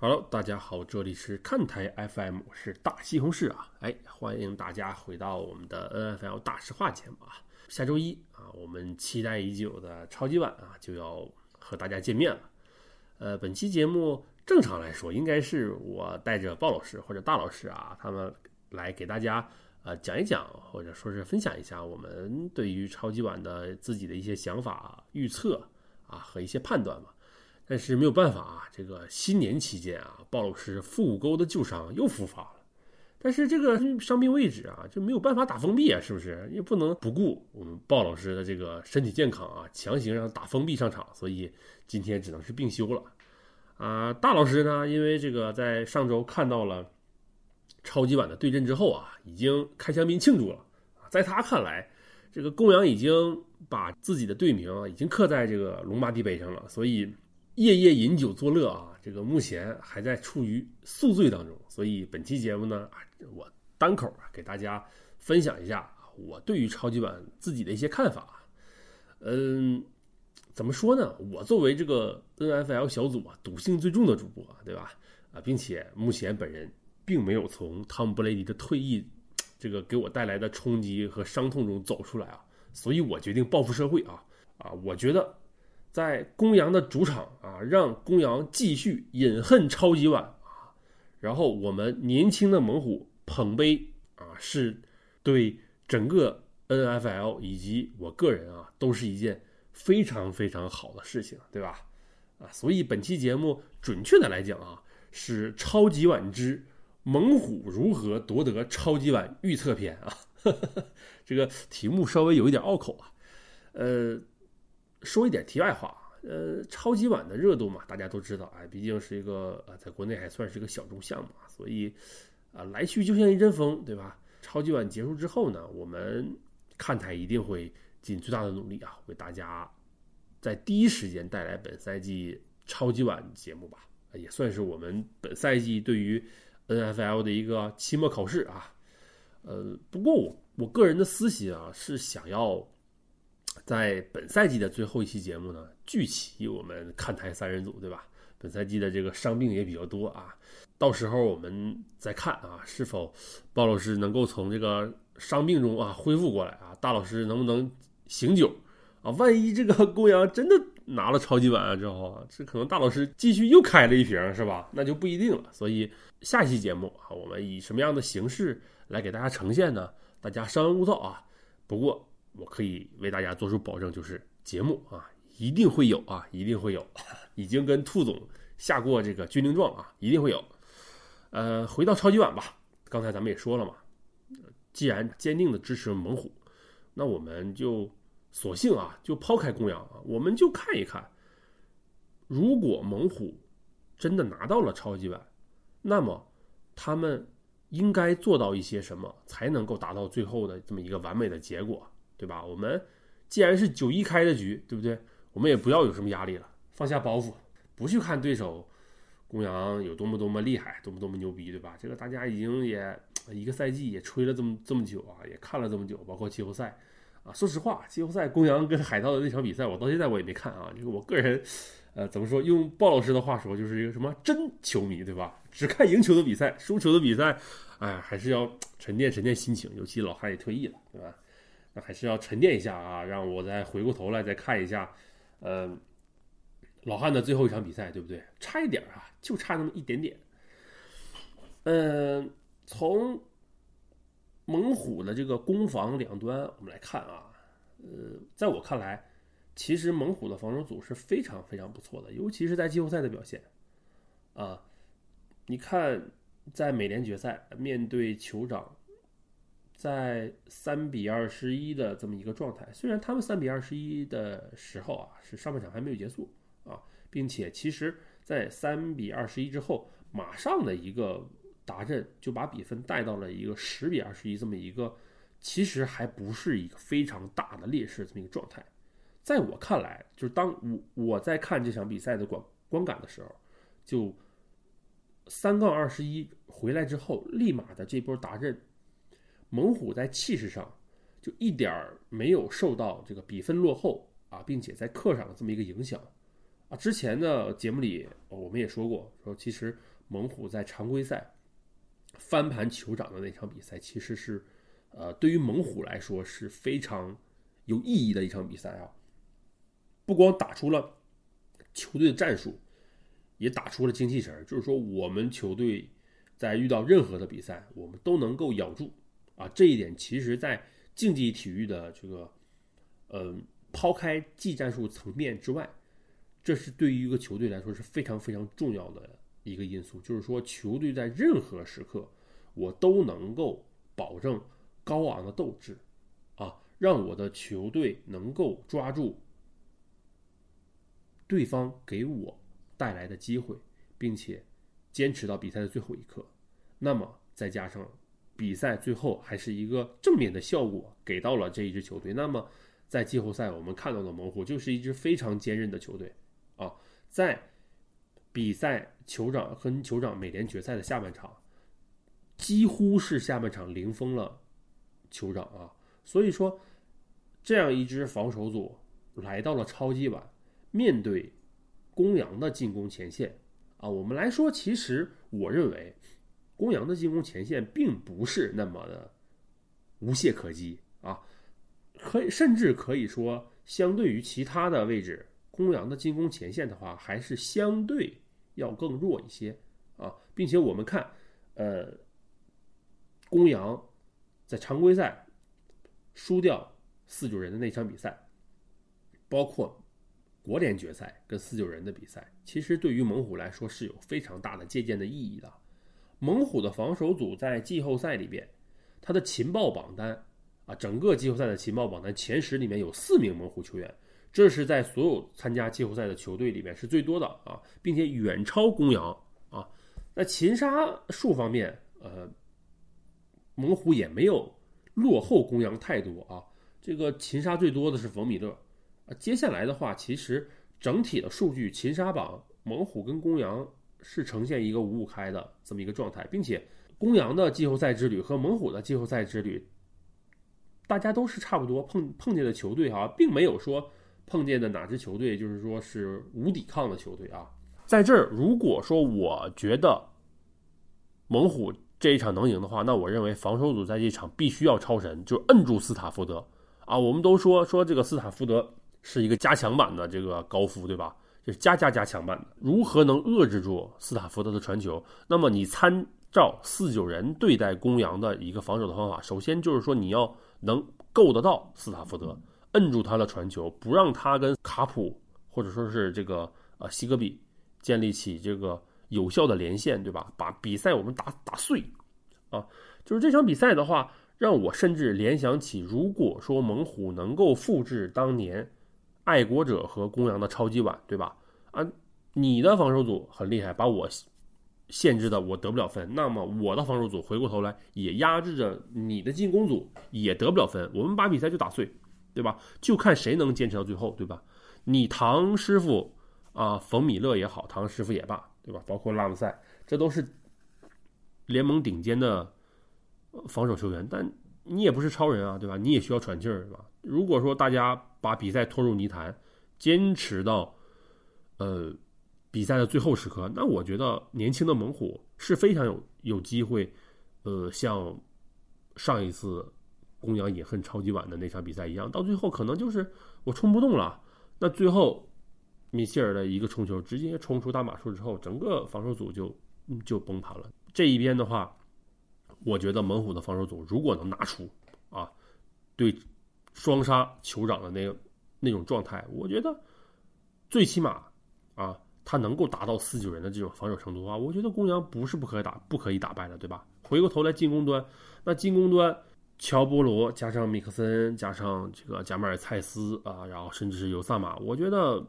Hello，大家好，这里是看台 FM，我是大西红柿啊，哎，欢迎大家回到我们的 NFL 大实话节目啊。下周一啊，我们期待已久的超级碗啊就要和大家见面了。呃，本期节目正常来说应该是我带着鲍老师或者大老师啊，他们来给大家呃讲一讲，或者说是分享一下我们对于超级碗的自己的一些想法、预测啊和一些判断吧。但是没有办法啊，这个新年期间啊，鲍老师腹股沟的旧伤又复发了。但是这个伤病位置啊，就没有办法打封闭啊，是不是？也不能不顾我们鲍老师的这个身体健康啊，强行让他打封闭上场，所以今天只能是病休了。啊，大老师呢，因为这个在上周看到了超级碗的对阵之后啊，已经开香槟庆祝了。在他看来，这个公羊已经把自己的队名已经刻在这个龙马地碑上了，所以。夜夜饮酒作乐啊，这个目前还在处于宿醉当中，所以本期节目呢，我单口啊给大家分享一下我对于超级碗自己的一些看法。嗯，怎么说呢？我作为这个 NFL 小组啊赌性最重的主播，对吧？啊，并且目前本人并没有从汤姆布雷迪的退役这个给我带来的冲击和伤痛中走出来啊，所以我决定报复社会啊啊！我觉得。在公羊的主场啊，让公羊继续饮恨超级碗啊，然后我们年轻的猛虎捧杯啊，是对整个 NFL 以及我个人啊，都是一件非常非常好的事情，对吧？啊，所以本期节目准确的来讲啊，是超级碗之猛虎如何夺得超级碗预测篇啊，这个题目稍微有一点拗口啊，呃。说一点题外话，呃，超级碗的热度嘛，大家都知道，哎，毕竟是一个呃，在国内还算是个小众项目啊，所以啊，来去就像一阵风，对吧？超级碗结束之后呢，我们看台一定会尽最大的努力啊，为大家在第一时间带来本赛季超级碗节目吧，也算是我们本赛季对于 NFL 的一个期末考试啊。呃，不过我我个人的私心啊，是想要。在本赛季的最后一期节目呢，聚齐我们看台三人组，对吧？本赛季的这个伤病也比较多啊，到时候我们再看啊，是否鲍老师能够从这个伤病中啊恢复过来啊？大老师能不能醒酒啊？万一这个公羊真的拿了超级碗之后啊，这可能大老师继续又开了一瓶，是吧？那就不一定了。所以下期节目啊，我们以什么样的形式来给大家呈现呢？大家稍安勿躁啊。不过。我可以为大家做出保证，就是节目啊，一定会有啊，一定会有，已经跟兔总下过这个军令状啊，一定会有。呃，回到超级碗吧，刚才咱们也说了嘛，既然坚定的支持猛虎，那我们就索性啊，就抛开公羊啊，我们就看一看，如果猛虎真的拿到了超级碗，那么他们应该做到一些什么，才能够达到最后的这么一个完美的结果？对吧？我们既然是九一开的局，对不对？我们也不要有什么压力了，放下包袱，不去看对手公羊有多么多么厉害，多么多么牛逼，对吧？这个大家已经也一个赛季也吹了这么这么久啊，也看了这么久，包括季后赛啊。说实话，季后赛公羊跟海盗的那场比赛，我到现在我也没看啊。这个我个人，呃，怎么说？用鲍老师的话说，就是一个什么真球迷，对吧？只看赢球的比赛，输球的比赛，哎，还是要沉淀沉淀心情。尤其老汉也退役了，对吧？那还是要沉淀一下啊，让我再回过头来再看一下，呃，老汉的最后一场比赛，对不对？差一点啊，就差那么一点点。嗯，从猛虎的这个攻防两端我们来看啊，呃，在我看来，其实猛虎的防守组是非常非常不错的，尤其是在季后赛的表现啊。你看，在美联决赛面对酋长。在三比二十一的这么一个状态，虽然他们三比二十一的时候啊，是上半场还没有结束啊，并且其实，在三比二十一之后，马上的一个达阵就把比分带到了一个十比二十一这么一个，其实还不是一个非常大的劣势这么一个状态。在我看来，就是当我我在看这场比赛的观观感的时候，就三杠二十一回来之后，立马的这波达阵。猛虎在气势上就一点儿没有受到这个比分落后啊，并且在客场的这么一个影响啊。之前的节目里我们也说过，说其实猛虎在常规赛翻盘酋长的那场比赛，其实是呃对于猛虎来说是非常有意义的一场比赛啊。不光打出了球队的战术，也打出了精气神就是说我们球队在遇到任何的比赛，我们都能够咬住啊。这一点其实，在竞技体育的这个，嗯，抛开技战术层面之外，这是对于一个球队来说是非常非常重要的一个因素。就是说，球队在任何时刻，我都能够保证高昂的斗志，啊，让我的球队能够抓住对方给我带来的机会，并且坚持到比赛的最后一刻。那么再加上。比赛最后还是一个正面的效果给到了这一支球队。那么，在季后赛我们看到的猛虎就是一支非常坚韧的球队啊。在比赛酋长和酋长美联决赛的下半场，几乎是下半场零封了酋长啊。所以说，这样一支防守组来到了超级碗，面对公羊的进攻前线啊，我们来说，其实我认为。公羊的进攻前线并不是那么的无懈可击啊，可以甚至可以说，相对于其他的位置，公羊的进攻前线的话，还是相对要更弱一些啊，并且我们看，呃，公羊在常规赛输掉四九人的那场比赛，包括国联决赛跟四九人的比赛，其实对于猛虎来说是有非常大的借鉴的意义的。猛虎的防守组在季后赛里边，他的情报榜单啊，整个季后赛的情报榜单前十里面有四名猛虎球员，这是在所有参加季后赛的球队里面是最多的啊，并且远超公羊啊。那擒杀数方面，呃，猛虎也没有落后公羊太多啊。这个擒杀最多的是冯米勒啊。接下来的话，其实整体的数据擒杀榜，猛虎跟公羊。是呈现一个五五开的这么一个状态，并且公羊的季后赛之旅和猛虎的季后赛之旅，大家都是差不多碰碰见的球队哈，并没有说碰见的哪支球队就是说是无抵抗的球队啊。在这儿，如果说我觉得猛虎这一场能赢的话，那我认为防守组在这场必须要超神，就摁住斯塔福德啊。我们都说说这个斯塔福德是一个加强版的这个高夫，对吧？是加加加强版的，如何能遏制住斯塔福德的传球？那么你参照四九人对待公羊的一个防守的方法，首先就是说你要能够得到斯塔福德，摁住他的传球，不让他跟卡普或者说是这个呃西格比建立起这个有效的连线，对吧？把比赛我们打打碎啊！就是这场比赛的话，让我甚至联想起，如果说猛虎能够复制当年。爱国者和公羊的超级碗，对吧？啊，你的防守组很厉害，把我限制的我得不了分。那么我的防守组回过头来也压制着你的进攻组，也得不了分。我们把比赛就打碎，对吧？就看谁能坚持到最后，对吧？你唐师傅啊，冯米勒也好，唐师傅也罢，对吧？包括拉姆塞，这都是联盟顶尖的防守球员，但你也不是超人啊，对吧？你也需要喘气儿，对吧？如果说大家把比赛拖入泥潭，坚持到呃比赛的最后时刻，那我觉得年轻的猛虎是非常有有机会，呃，像上一次公羊饮恨超级碗的那场比赛一样，到最后可能就是我冲不动了。那最后米切尔的一个冲球，直接冲出大马数之后，整个防守组就就崩盘了。这一边的话，我觉得猛虎的防守组如果能拿出啊对。双杀酋长的那个那种状态，我觉得最起码啊，他能够达到四九人的这种防守程度啊，我觉得公羊不是不可以打，不可以打败的，对吧？回过头来进攻端，那进攻端乔波罗加上米克森加上这个贾马尔蔡斯啊，然后甚至是尤萨马，我觉得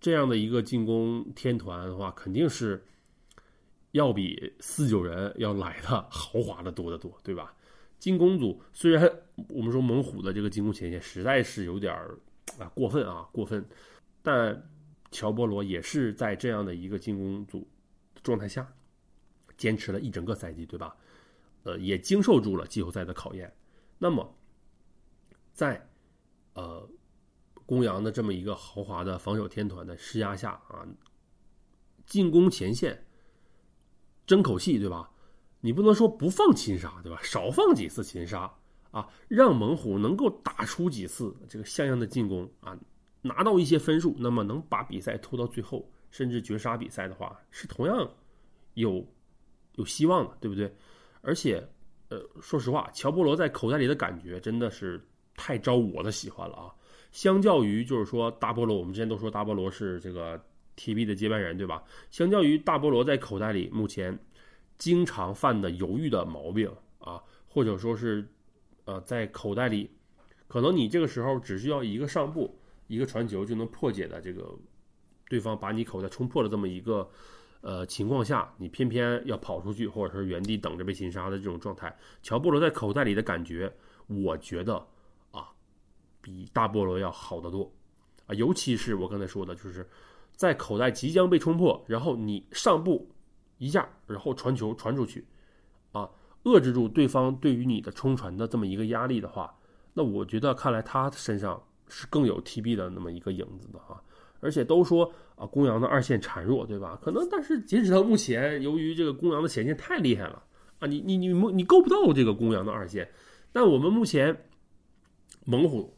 这样的一个进攻天团的话，肯定是要比四九人要来的 豪华的多得多，对吧？进攻组虽然我们说猛虎的这个进攻前线实在是有点儿啊过分啊过分，但乔波罗也是在这样的一个进攻组状态下坚持了一整个赛季，对吧？呃，也经受住了季后赛的考验。那么，在呃公羊的这么一个豪华的防守天团的施压下啊，进攻前线争口气，对吧？你不能说不放擒杀，对吧？少放几次擒杀啊，让猛虎能够打出几次这个像样的进攻啊，拿到一些分数，那么能把比赛拖到最后，甚至绝杀比赛的话，是同样有有希望的，对不对？而且，呃，说实话，乔波罗在口袋里的感觉真的是太招我的喜欢了啊！相较于就是说大菠萝，我们之前都说大菠萝是这个 TB 的接班人，对吧？相较于大菠萝在口袋里目前经常犯的犹豫的毛病啊，或者说是呃在口袋里，可能你这个时候只需要一个上步、一个传球就能破解的这个对方把你口袋冲破了这么一个。呃，情况下你偏偏要跑出去，或者是原地等着被擒杀的这种状态，乔波罗在口袋里的感觉，我觉得啊，比大菠萝要好得多啊。尤其是我刚才说的，就是在口袋即将被冲破，然后你上步一下，然后传球传出去，啊，遏制住对方对于你的冲传的这么一个压力的话，那我觉得看来他身上是更有 TB 的那么一个影子的啊。而且都说啊，公羊的二线孱弱，对吧？可能，但是截止到目前，由于这个公羊的前线太厉害了啊，你你你你够不到这个公羊的二线。但我们目前猛虎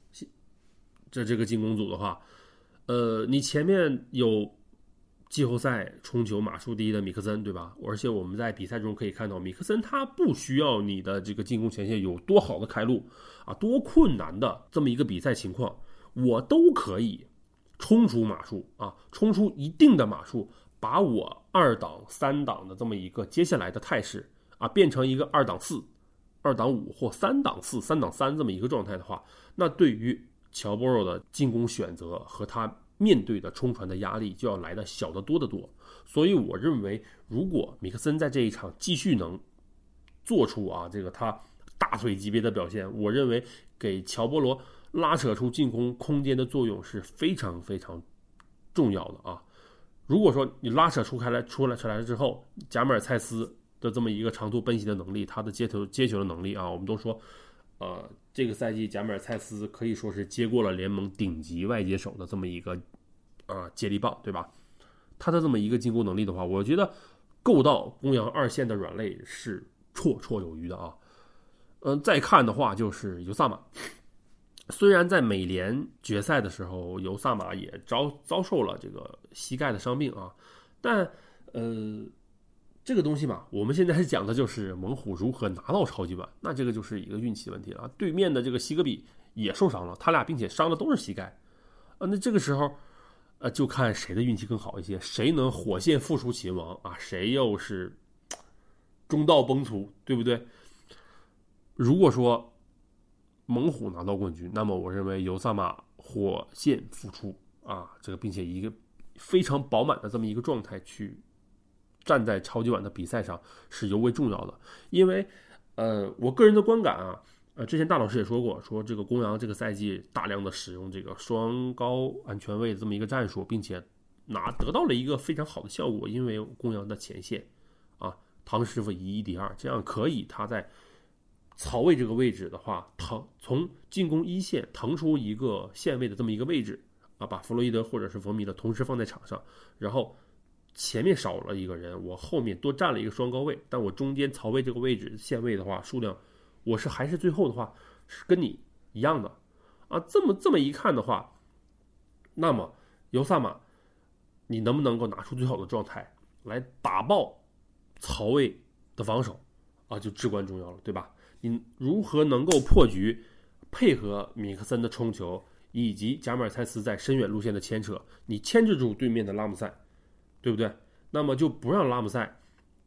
这这个进攻组的话，呃，你前面有季后赛冲球码数第一的米克森，对吧？而且我们在比赛中可以看到，米克森他不需要你的这个进攻前线有多好的开路啊，多困难的这么一个比赛情况，我都可以。冲出码数啊，冲出一定的码数，把我二档、三档的这么一个接下来的态势啊，变成一个二档四、二档五或三档四、三档三这么一个状态的话，那对于乔波罗的进攻选择和他面对的冲传的压力就要来的小得多得多。所以我认为，如果米克森在这一场继续能做出啊这个他大腿级别的表现，我认为给乔波罗。拉扯出进攻空间的作用是非常非常重要的啊！如果说你拉扯出开来出来出来了之后，贾马尔蔡斯的这么一个长途奔袭的能力，他的接球接球的能力啊，我们都说，呃，这个赛季贾马尔蔡斯可以说是接过了联盟顶级外接手的这么一个呃接力棒，对吧？他的这么一个进攻能力的话，我觉得够到公羊二线的软肋是绰绰有余的啊！嗯，再看的话就是尤萨马。虽然在美联决赛的时候，尤萨马也遭遭受了这个膝盖的伤病啊，但呃，这个东西嘛，我们现在讲的就是猛虎如何拿到超级碗，那这个就是一个运气问题了。对面的这个西格比也受伤了，他俩并且伤的都是膝盖啊，那这个时候呃，就看谁的运气更好一些，谁能火线复出秦王啊，谁又是中道崩殂，对不对？如果说。猛虎拿到冠军，那么我认为尤萨马火线复出啊，这个并且一个非常饱满的这么一个状态去站在超级碗的比赛上是尤为重要的。因为呃，我个人的观感啊，呃，之前大老师也说过，说这个公羊这个赛季大量的使用这个双高安全位这么一个战术，并且拿得到了一个非常好的效果，因为公羊的前线啊，唐师傅以一敌二，这样可以他在。曹位这个位置的话，腾从进攻一线腾出一个线位的这么一个位置啊，把弗洛伊德或者是冯米勒同时放在场上，然后前面少了一个人，我后面多占了一个双高位，但我中间曹位这个位置线位的话，数量我是还是最后的话是跟你一样的啊。这么这么一看的话，那么尤萨马，你能不能够拿出最好的状态来打爆曹魏的防守啊，就至关重要了，对吧？你如何能够破局，配合米克森的冲球，以及贾马尔蔡斯在深远路线的牵扯，你牵制住对面的拉姆塞，对不对？那么就不让拉姆塞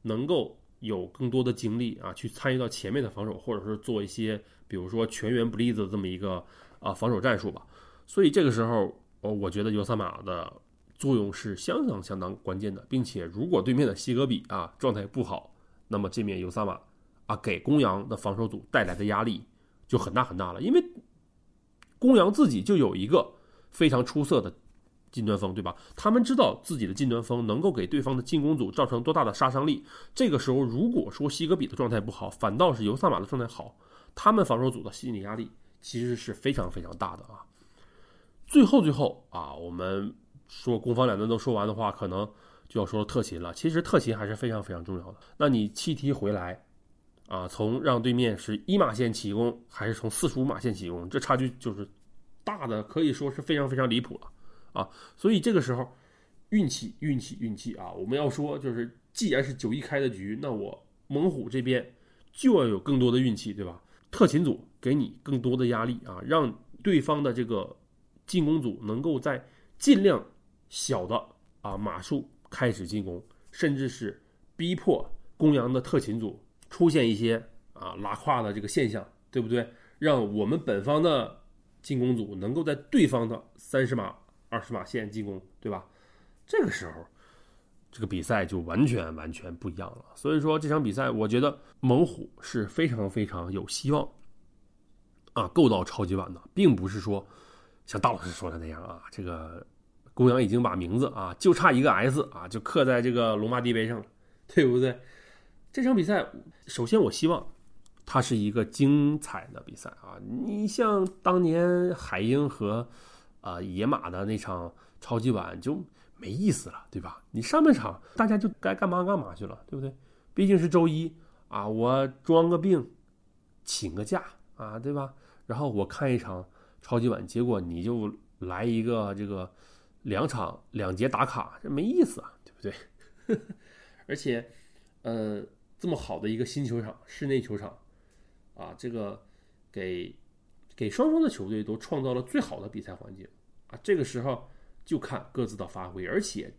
能够有更多的精力啊，去参与到前面的防守，或者是做一些，比如说全员不利的这么一个啊防守战术吧。所以这个时候，呃，我觉得尤萨马的作用是相当相当关键的，并且如果对面的西格比啊状态不好，那么这面尤萨马。啊，给公羊的防守组带来的压力就很大很大了，因为公羊自己就有一个非常出色的近端锋，对吧？他们知道自己的近端锋能够给对方的进攻组造成多大的杀伤力。这个时候，如果说西格比的状态不好，反倒是尤萨马的状态好，他们防守组的心理压力其实是非常非常大的啊。最后最后啊，我们说攻防两端都说完的话，可能就要说特勤了。其实特勤还是非常非常重要的。那你弃踢回来啊，从让对面是一马线起攻，还是从四十五马线起攻，这差距就是大的，可以说是非常非常离谱了啊。所以这个时候运气运气运气啊，我们要说就是，既然是九一开的局，那我猛虎这边就要有更多的运气，对吧？特勤组给你更多的压力啊，让对方的这个。进攻组能够在尽量小的啊码数开始进攻，甚至是逼迫公羊的特勤组出现一些啊拉胯的这个现象，对不对？让我们本方的进攻组能够在对方的三十码、二十码线进攻，对吧？这个时候，这个比赛就完全完全不一样了。所以说这场比赛，我觉得猛虎是非常非常有希望啊够到超级碗的，并不是说。像大老师说的那样啊，这个公羊已经把名字啊，就差一个 S 啊，就刻在这个龙马地碑上了，对不对？这场比赛，首先我希望它是一个精彩的比赛啊。你像当年海鹰和啊野马的那场超级碗就没意思了，对吧？你上半场大家就该干嘛干嘛去了，对不对？毕竟是周一啊，我装个病，请个假啊，对吧？然后我看一场。超级碗，结果你就来一个这个两场两节打卡，这没意思啊，对不对？而且，呃，这么好的一个新球场，室内球场，啊，这个给给双方的球队都创造了最好的比赛环境啊。这个时候就看各自的发挥，而且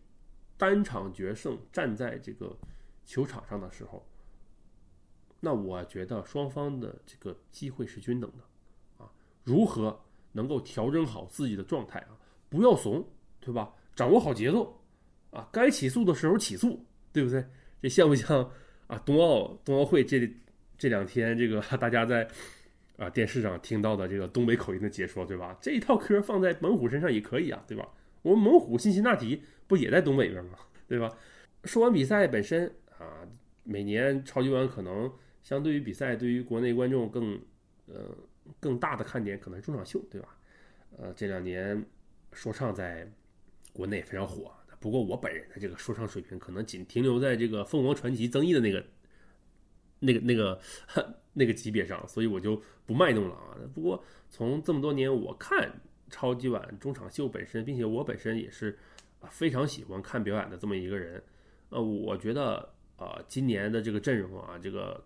单场决胜站在这个球场上的时候，那我觉得双方的这个机会是均等的啊。如何？能够调整好自己的状态啊，不要怂，对吧？掌握好节奏啊，该起诉的时候起诉，对不对？这像不像啊？冬奥冬奥会这这两天，这个大家在啊电视上听到的这个东北口音的解说，对吧？这一套嗑放在猛虎身上也可以啊，对吧？我们猛虎辛辛那提不也在东北边吗？对吧？说完比赛本身啊，每年超级碗可能相对于比赛，对于国内观众更呃。更大的看点可能是中场秀，对吧？呃，这两年说唱在国内非常火，不过我本人的这个说唱水平可能仅停留在这个凤凰传奇曾毅的那个、那个、那个、那个级别上，所以我就不卖弄了啊。不过从这么多年我看超级碗中场秀本身，并且我本身也是啊非常喜欢看表演的这么一个人，呃，我觉得啊今年的这个阵容啊，这个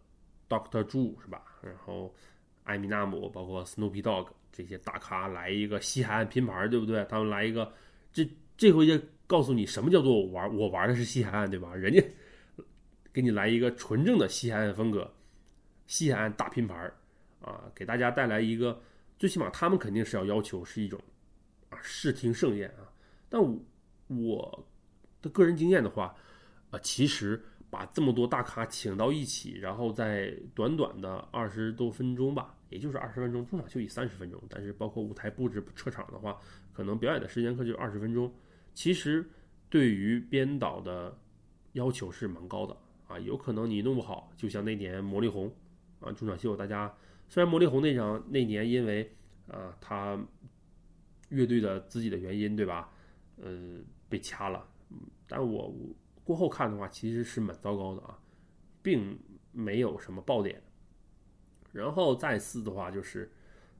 Doctor Drew 是吧？然后。艾米纳姆，包括 Snoopy Dog 这些大咖来一个西海岸拼盘，对不对？他们来一个，这这回就告诉你什么叫做我玩，我玩的是西海岸，对吧？人家给你来一个纯正的西海岸风格，西海岸大拼盘啊，给大家带来一个，最起码他们肯定是要要求是一种啊视听盛宴啊。但我我的个人经验的话，啊，其实。把这么多大咖请到一起，然后在短短的二十多分钟吧，也就是二十分钟，中场休息三十分钟。但是包括舞台布置、撤场的话，可能表演的时间可就二十分钟。其实对于编导的要求是蛮高的啊，有可能你弄不好，就像那年魔力红啊，中场秀，大家虽然魔力红那场那年因为啊他乐队的自己的原因，对吧？呃，被掐了，但我。过后看的话，其实是蛮糟糕的啊，并没有什么爆点。然后再次的话，就是，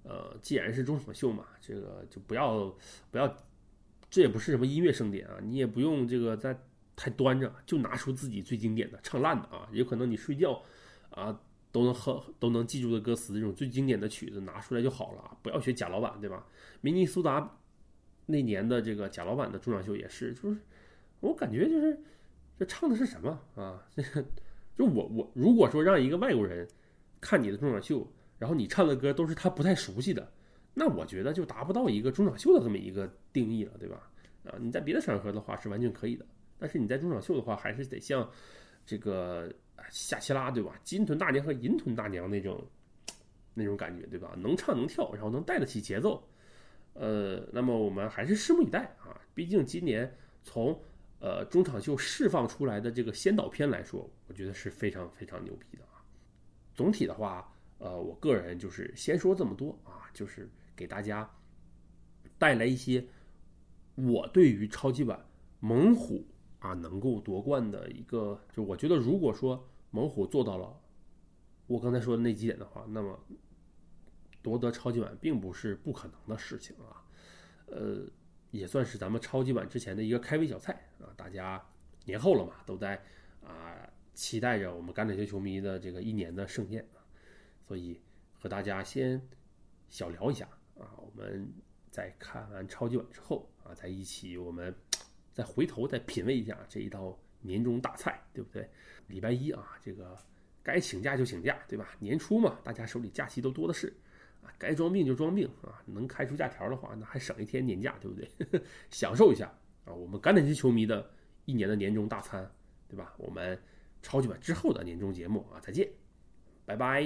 呃，既然是中场秀嘛，这个就不要不要，这也不是什么音乐盛典啊，你也不用这个在太端着，就拿出自己最经典的、唱烂的啊，有可能你睡觉啊都能哼都能记住的歌词，这种最经典的曲子拿出来就好了，不要学贾老板，对吧？明尼苏达那年的这个贾老板的中场秀也是，就是我感觉就是。这唱的是什么啊？就我我如果说让一个外国人看你的中场秀，然后你唱的歌都是他不太熟悉的，那我觉得就达不到一个中场秀的这么一个定义了，对吧？啊，你在别的场合的话是完全可以的，但是你在中场秀的话，还是得像这个夏奇拉对吧？金臀大娘和银臀大娘那种那种感觉对吧？能唱能跳，然后能带得起节奏。呃，那么我们还是拭目以待啊！毕竟今年从呃，中场秀释放出来的这个先导片来说，我觉得是非常非常牛逼的啊。总体的话，呃，我个人就是先说这么多啊，就是给大家带来一些我对于超级碗猛虎啊能够夺冠的一个，就我觉得如果说猛虎做到了我刚才说的那几点的话，那么夺得超级碗并不是不可能的事情啊。呃，也算是咱们超级碗之前的一个开胃小菜啊。大家年后了嘛，都在啊期待着我们橄榄球球迷的这个一年的盛宴啊，所以和大家先小聊一下啊。我们在看完超级碗之后啊，在一起我们再回头再品味一下这一道年终大菜，对不对？礼拜一啊，这个该请假就请假，对吧？年初嘛，大家手里假期都多的是。啊该装病就装病啊！能开出假条的话，那还省一天年假，对不对？享受一下啊！我们橄榄球球迷的一年的年终大餐，对吧？我们超级碗之后的年终节目啊，再见，拜拜。